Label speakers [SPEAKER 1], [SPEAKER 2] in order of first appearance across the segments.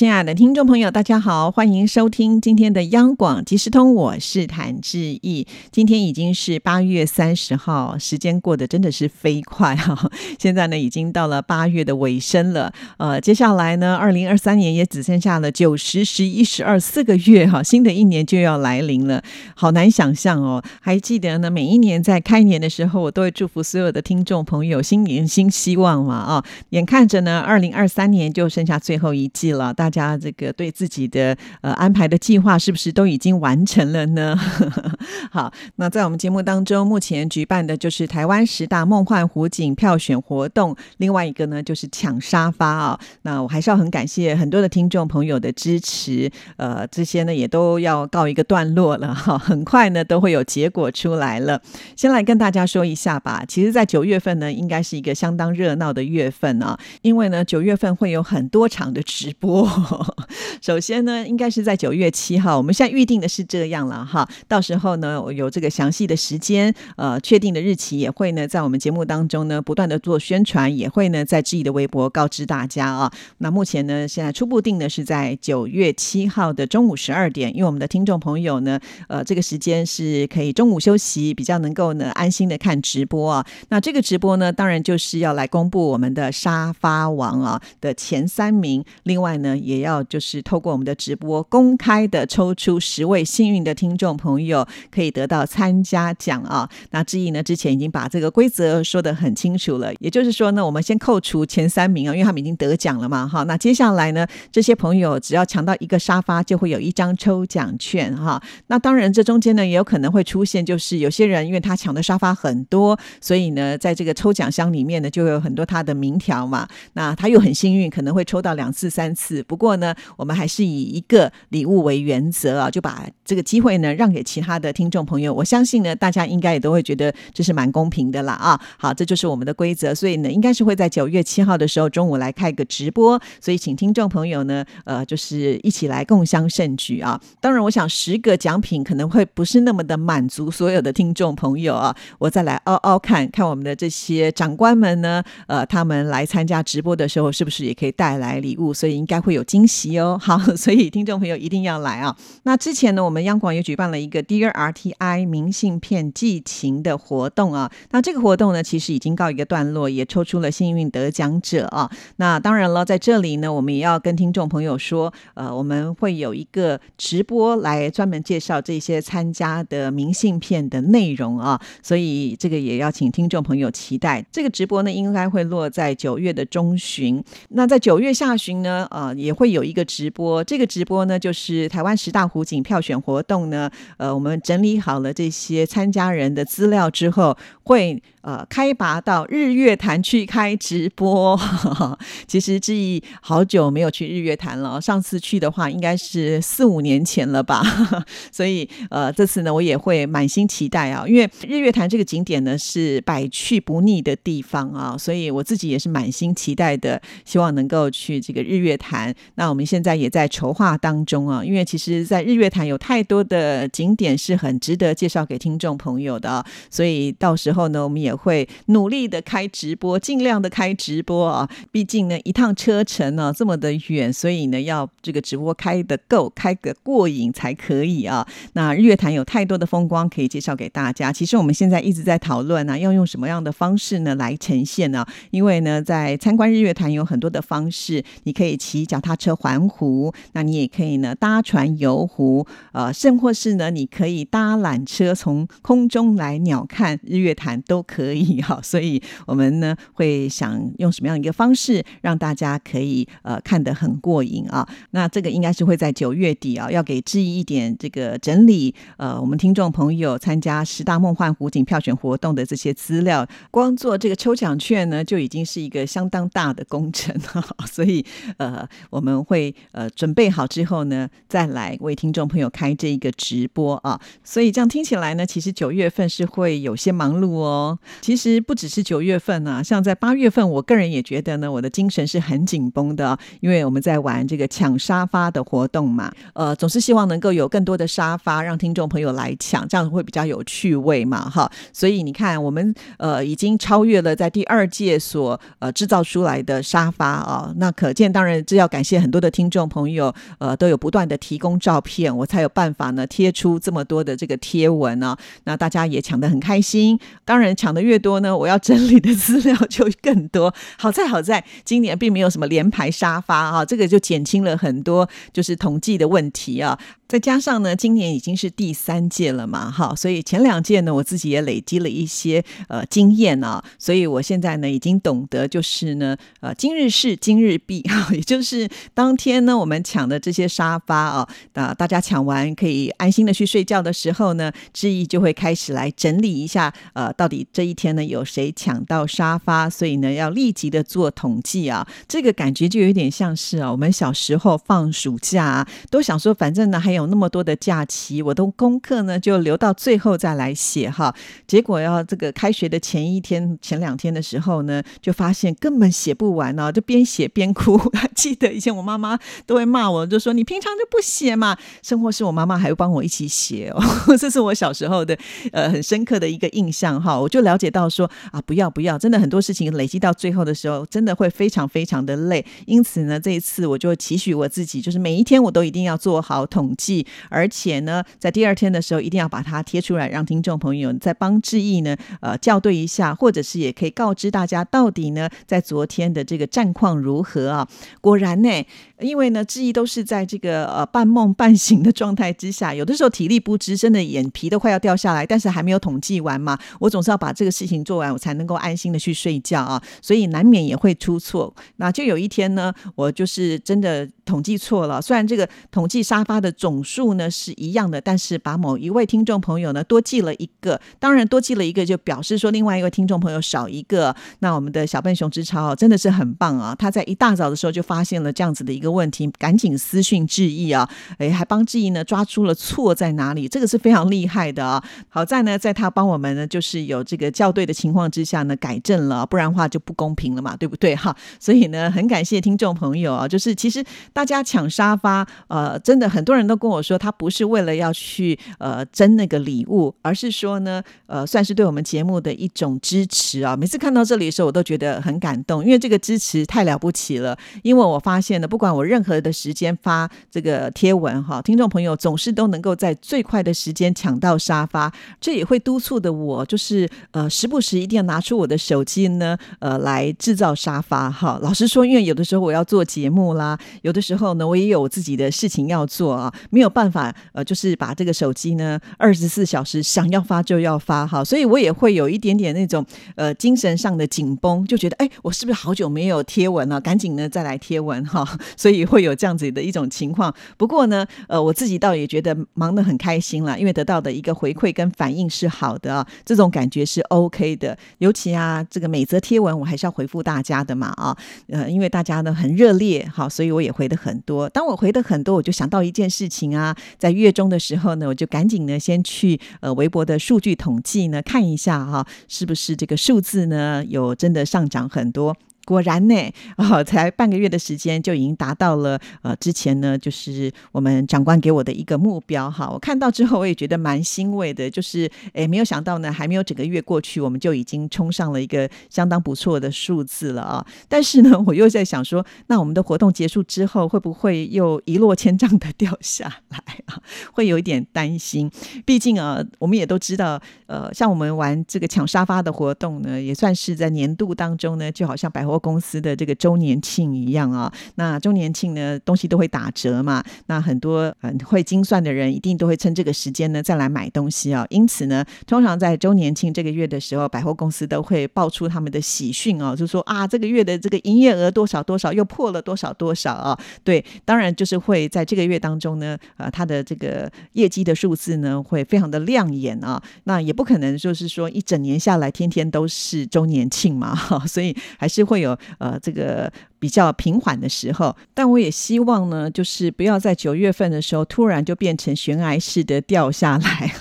[SPEAKER 1] 亲爱的听众朋友，大家好，欢迎收听今天的央广即时通，我是谭志毅。今天已经是八月三十号，时间过得真的是飞快哈！现在呢，已经到了八月的尾声了。呃，接下来呢，二零二三年也只剩下了九十、十一、十二四个月哈，新的一年就要来临了，好难想象哦。还记得呢，每一年在开年的时候，我都会祝福所有的听众朋友新年新希望嘛啊！眼看着呢，二零二三年就剩下最后一季了，大家这个对自己的呃安排的计划是不是都已经完成了呢？好，那在我们节目当中，目前举办的就是台湾十大梦幻湖景票选活动，另外一个呢就是抢沙发啊。那我还是要很感谢很多的听众朋友的支持，呃，这些呢也都要告一个段落了哈，很快呢都会有结果出来了。先来跟大家说一下吧，其实，在九月份呢，应该是一个相当热闹的月份啊，因为呢九月份会有很多场的直播。首先呢，应该是在九月七号，我们现在预定的是这样了哈。到时候呢，我有这个详细的时间，呃，确定的日期也会呢，在我们节目当中呢，不断的做宣传，也会呢，在志毅的微博告知大家啊。那目前呢，现在初步定的是在九月七号的中午十二点，因为我们的听众朋友呢，呃，这个时间是可以中午休息，比较能够呢安心的看直播啊。那这个直播呢，当然就是要来公布我们的沙发王啊的前三名，另外呢。也要就是透过我们的直播公开的抽出十位幸运的听众朋友，可以得到参加奖啊。那志毅呢之前已经把这个规则说得很清楚了，也就是说呢，我们先扣除前三名啊，因为他们已经得奖了嘛，哈。那接下来呢，这些朋友只要抢到一个沙发，就会有一张抽奖券哈。那当然这中间呢也有可能会出现，就是有些人因为他抢的沙发很多，所以呢在这个抽奖箱里面呢就有很多他的名条嘛。那他又很幸运，可能会抽到两次三次。不过呢，我们还是以一个礼物为原则啊，就把这个机会呢让给其他的听众朋友。我相信呢，大家应该也都会觉得这是蛮公平的啦啊。好，这就是我们的规则，所以呢，应该是会在九月七号的时候中午来开个直播，所以请听众朋友呢，呃，就是一起来共襄盛举啊。当然，我想十个奖品可能会不是那么的满足所有的听众朋友啊。我再来嗷嗷看看我们的这些长官们呢，呃，他们来参加直播的时候是不是也可以带来礼物？所以应该会有。惊喜哦，好，所以听众朋友一定要来啊！那之前呢，我们央广也举办了一个 Dear RTI 明信片寄情的活动啊。那这个活动呢，其实已经告一个段落，也抽出了幸运得奖者啊。那当然了，在这里呢，我们也要跟听众朋友说，呃，我们会有一个直播来专门介绍这些参加的明信片的内容啊。所以这个也要请听众朋友期待。这个直播呢，应该会落在九月的中旬。那在九月下旬呢，呃，也。也会有一个直播，这个直播呢，就是台湾十大湖景票选活动呢，呃，我们整理好了这些参加人的资料之后，会。呃，开拔到日月潭去开直播，其实志毅好久没有去日月潭了。上次去的话，应该是四五年前了吧。所以呃，这次呢，我也会满心期待啊，因为日月潭这个景点呢是百去不腻的地方啊，所以我自己也是满心期待的，希望能够去这个日月潭。那我们现在也在筹划当中啊，因为其实，在日月潭有太多的景点是很值得介绍给听众朋友的，所以到时候呢，我们也。会努力的开直播，尽量的开直播啊！毕竟呢，一趟车程呢这么的远，所以呢要这个直播开的够，开个过瘾才可以啊。那日月潭有太多的风光可以介绍给大家。其实我们现在一直在讨论呢，要用什么样的方式呢来呈现呢？因为呢，在参观日月潭有很多的方式，你可以骑脚踏车环湖，那你也可以呢搭船游湖，呃，甚或是呢你可以搭缆车从空中来鸟看日月潭都可。以哈，所以我们呢会想用什么样一个方式让大家可以呃看得很过瘾啊？那这个应该是会在九月底啊，要给志毅一点这个整理呃，我们听众朋友参加十大梦幻湖景票选活动的这些资料，光做这个抽奖券呢就已经是一个相当大的工程哈，所以呃我我们会呃准备好之后呢再来为听众朋友开这一个直播啊，所以这样听起来呢，其实九月份是会有些忙碌哦。其实不只是九月份啊，像在八月份，我个人也觉得呢，我的精神是很紧绷的，因为我们在玩这个抢沙发的活动嘛。呃，总是希望能够有更多的沙发让听众朋友来抢，这样会比较有趣味嘛，哈。所以你看，我们呃已经超越了在第二届所呃制造出来的沙发啊，那可见当然这要感谢很多的听众朋友，呃，都有不断的提供照片，我才有办法呢贴出这么多的这个贴文呢。那大家也抢得很开心，当然抢的越多呢，我要整理的资料就更多。好在好在今年并没有什么连排沙发啊，这个就减轻了很多就是统计的问题啊。再加上呢，今年已经是第三届了嘛，哈，所以前两届呢，我自己也累积了一些呃经验啊，所以我现在呢已经懂得就是呢，呃，今日事今日毕，也 就是当天呢我们抢的这些沙发啊，那大家抢完可以安心的去睡觉的时候呢，志毅就会开始来整理一下，呃，到底这一天呢有谁抢到沙发，所以呢要立即的做统计啊，这个感觉就有点像是啊，我们小时候放暑假都想说，反正呢还有。有那么多的假期，我的功课呢就留到最后再来写哈。结果要这个开学的前一天、前两天的时候呢，就发现根本写不完呢，就边写边哭。记得以前我妈妈都会骂我，就说你平常就不写嘛。生活是我妈妈还会帮我一起写哦，这是我小时候的呃很深刻的一个印象哈。我就了解到说啊，不要不要，真的很多事情累积到最后的时候，真的会非常非常的累。因此呢，这一次我就期许我自己，就是每一天我都一定要做好统计。而且呢，在第二天的时候，一定要把它贴出来，让听众朋友再帮志毅呢，呃，校对一下，或者是也可以告知大家，到底呢，在昨天的这个战况如何啊？果然呢，因为呢，志毅都是在这个呃半梦半醒的状态之下，有的时候体力不支，真的眼皮都快要掉下来，但是还没有统计完嘛，我总是要把这个事情做完，我才能够安心的去睡觉啊，所以难免也会出错。那就有一天呢，我就是真的统计错了，虽然这个统计沙发的总。数呢是一样的，但是把某一位听众朋友呢多记了一个，当然多记了一个就表示说另外一位听众朋友少一个。那我们的小笨熊之超真的是很棒啊！他在一大早的时候就发现了这样子的一个问题，赶紧私讯致意啊，哎，还帮致意呢抓出了错在哪里，这个是非常厉害的啊！好在呢，在他帮我们呢就是有这个校对的情况之下呢改正了，不然话就不公平了嘛，对不对哈？所以呢，很感谢听众朋友啊，就是其实大家抢沙发，呃，真的很多人都跟我。说他不是为了要去呃争那个礼物，而是说呢，呃，算是对我们节目的一种支持啊。每次看到这里的时候，我都觉得很感动，因为这个支持太了不起了。因为我发现呢，不管我任何的时间发这个贴文哈，听众朋友总是都能够在最快的时间抢到沙发，这也会督促的我，就是呃，时不时一定要拿出我的手机呢，呃，来制造沙发哈。老实说，因为有的时候我要做节目啦，有的时候呢，我也有自己的事情要做啊，没有。办法呃，就是把这个手机呢，二十四小时想要发就要发哈，所以我也会有一点点那种呃精神上的紧绷，就觉得哎，我是不是好久没有贴文了？赶紧呢再来贴文哈，所 以所以会有这样子的一种情况。不过呢，呃，我自己倒也觉得忙得很开心了，因为得到的一个回馈跟反应是好的，这种感觉是 OK 的。尤其啊，这个每则贴文我还是要回复大家的嘛啊，呃，因为大家呢很热烈好，所以我也回的很多。当我回的很多，我就想到一件事情。啊，在月中的时候呢，我就赶紧呢先去呃微博的数据统计呢看一下哈，是不是这个数字呢有真的上涨很多。果然呢，哦，才半个月的时间就已经达到了呃，之前呢就是我们长官给我的一个目标哈。我看到之后我也觉得蛮欣慰的，就是诶，没有想到呢，还没有整个月过去，我们就已经冲上了一个相当不错的数字了啊。但是呢，我又在想说，那我们的活动结束之后，会不会又一落千丈的掉下来啊？会有一点担心。毕竟啊，我们也都知道，呃，像我们玩这个抢沙发的活动呢，也算是在年度当中呢，就好像百货。公司的这个周年庆一样啊，那周年庆呢，东西都会打折嘛，那很多很会精算的人一定都会趁这个时间呢再来买东西啊。因此呢，通常在周年庆这个月的时候，百货公司都会爆出他们的喜讯哦，就说啊，这个月的这个营业额多少多少，又破了多少多少啊。对，当然就是会在这个月当中呢，呃，它的这个业绩的数字呢会非常的亮眼啊。那也不可能就是说一整年下来天天都是周年庆嘛，哈，所以还是会有。呃，这个比较平缓的时候，但我也希望呢，就是不要在九月份的时候突然就变成悬崖式的掉下来，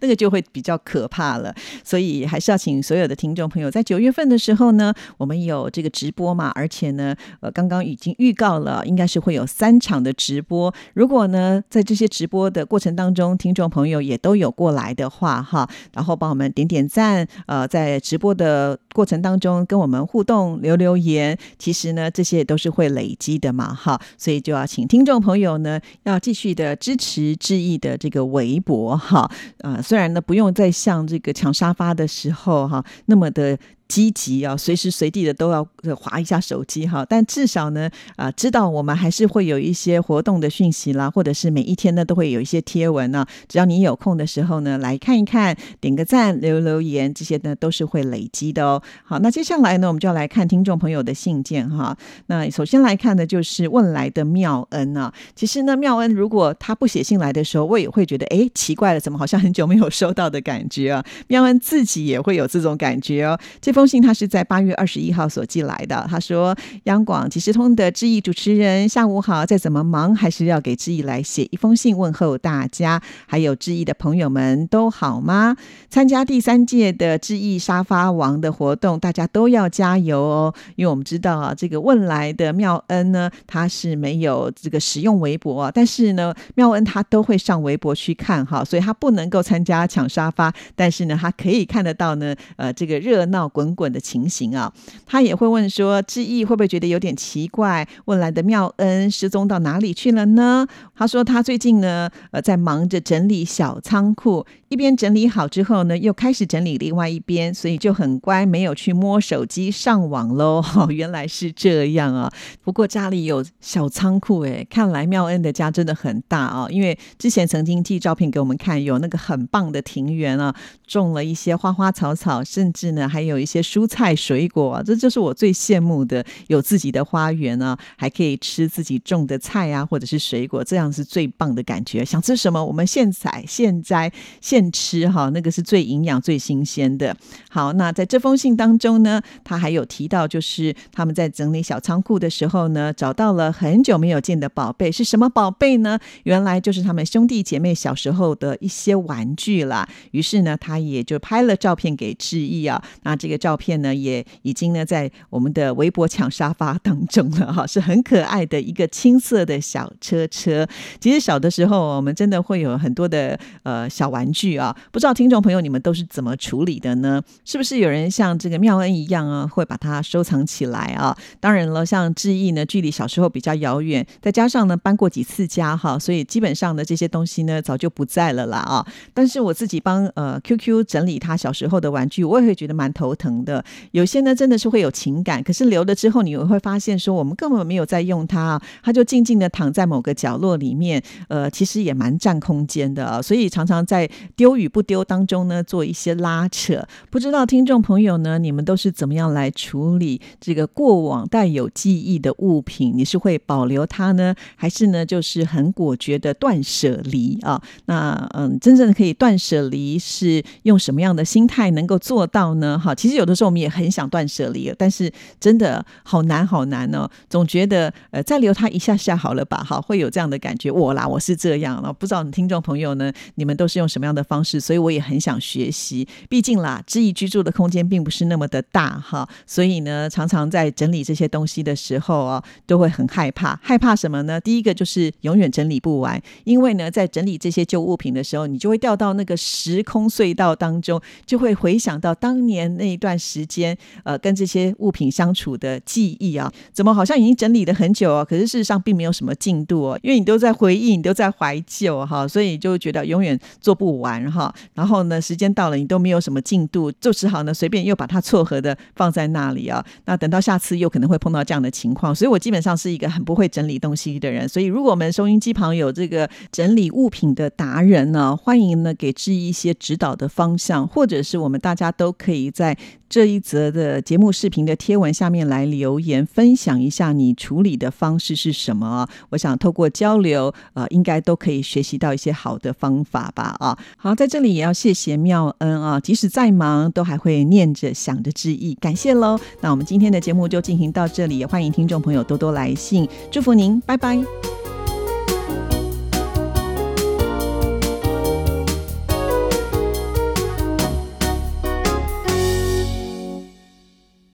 [SPEAKER 1] 那个就会比较可怕了。所以还是要请所有的听众朋友，在九月份的时候呢，我们有这个直播嘛，而且呢，呃，刚刚已经预告了，应该是会有三场的直播。如果呢，在这些直播的过程当中，听众朋友也都有过来的话，哈，然后帮我们点点赞，呃，在直播的过程当中跟我们互动留留言，其实呢。这些都是会累积的嘛，哈，所以就要请听众朋友呢，要继续的支持志毅的这个微博，哈，啊，虽然呢不用再像这个抢沙发的时候，哈，那么的。积极啊，随时随地的都要划一下手机哈，但至少呢，啊，知道我们还是会有一些活动的讯息啦，或者是每一天呢都会有一些贴文呢。只要你有空的时候呢，来看一看，点个赞，留留言，这些呢都是会累积的哦。好，那接下来呢，我们就要来看听众朋友的信件哈。那首先来看的就是问来的妙恩啊。其实呢，妙恩如果他不写信来的时候，我也会觉得哎奇怪了，怎么好像很久没有收到的感觉啊？妙恩自己也会有这种感觉哦。这封信他是在八月二十一号所寄来的。他说：“央广即时通的志毅主持人，下午好。再怎么忙，还是要给志毅来写一封信问候大家，还有志毅的朋友们都好吗？参加第三届的志毅沙发王的活动，大家都要加油哦。因为我们知道啊，这个问来的妙恩呢，他是没有这个使用微博，但是呢，妙恩他都会上微博去看哈，所以他不能够参加抢沙发，但是呢，他可以看得到呢，呃，这个热闹滚。”滚滚的情形啊，他也会问说：“志毅会不会觉得有点奇怪？问来的妙恩失踪到哪里去了呢？”他说：“他最近呢，呃，在忙着整理小仓库，一边整理好之后呢，又开始整理另外一边，所以就很乖，没有去摸手机上网喽。”原来是这样啊！不过家里有小仓库，哎，看来妙恩的家真的很大啊！因为之前曾经寄照片给我们看，有那个很棒的庭园啊，种了一些花花草草，甚至呢，还有一些。蔬菜水果，这就是我最羡慕的，有自己的花园啊，还可以吃自己种的菜啊，或者是水果，这样是最棒的感觉。想吃什么，我们现采现摘现吃哈，那个是最营养、最新鲜的。好，那在这封信当中呢，他还有提到，就是他们在整理小仓库的时候呢，找到了很久没有见的宝贝，是什么宝贝呢？原来就是他们兄弟姐妹小时候的一些玩具啦。于是呢，他也就拍了照片给志毅啊，那这个。照片呢也已经呢在我们的微博抢沙发当中了哈，是很可爱的一个青色的小车车。其实小的时候我们真的会有很多的呃小玩具啊，不知道听众朋友你们都是怎么处理的呢？是不是有人像这个妙恩一样啊，会把它收藏起来啊？当然了，像志毅呢，距离小时候比较遥远，再加上呢搬过几次家哈，所以基本上的这些东西呢早就不在了啦啊。但是我自己帮呃 QQ 整理他小时候的玩具，我也会觉得蛮头疼。的有些呢，真的是会有情感，可是留了之后，你会发现说，我们根本没有在用它，它就静静的躺在某个角落里里面，呃，其实也蛮占空间的啊，所以常常在丢与不丢当中呢，做一些拉扯。不知道听众朋友呢，你们都是怎么样来处理这个过往带有记忆的物品？你是会保留它呢，还是呢，就是很果决的断舍离啊？那嗯，真正的可以断舍离是用什么样的心态能够做到呢？哈，其实。有的时候我们也很想断舍离，但是真的好难好难哦。总觉得呃再留它一下下好了吧，哈，会有这样的感感觉。我啦，我是这样了，不知道你听众朋友呢，你们都是用什么样的方式？所以我也很想学习。毕竟啦，知意居住的空间并不是那么的大哈，所以呢，常常在整理这些东西的时候啊，都会很害怕。害怕什么呢？第一个就是永远整理不完，因为呢，在整理这些旧物品的时候，你就会掉到那个时空隧道当中，就会回想到当年那一。段时间，呃，跟这些物品相处的记忆啊，怎么好像已经整理了很久啊？可是事实上并没有什么进度哦，因为你都在回忆，你都在怀旧哈，所以就觉得永远做不完哈。然后呢，时间到了，你都没有什么进度，就只好呢随便又把它撮合的放在那里啊。那等到下次又可能会碰到这样的情况，所以我基本上是一个很不会整理东西的人。所以如果我们收音机旁有这个整理物品的达人呢，欢迎呢给志一些指导的方向，或者是我们大家都可以在。这一则的节目视频的贴文下面来留言，分享一下你处理的方式是什么？我想透过交流，啊，应该都可以学习到一些好的方法吧。啊，好，在这里也要谢谢妙恩啊，即使再忙，都还会念着想着之意，感谢喽。那我们今天的节目就进行到这里，也欢迎听众朋友多多来信，祝福您，拜拜。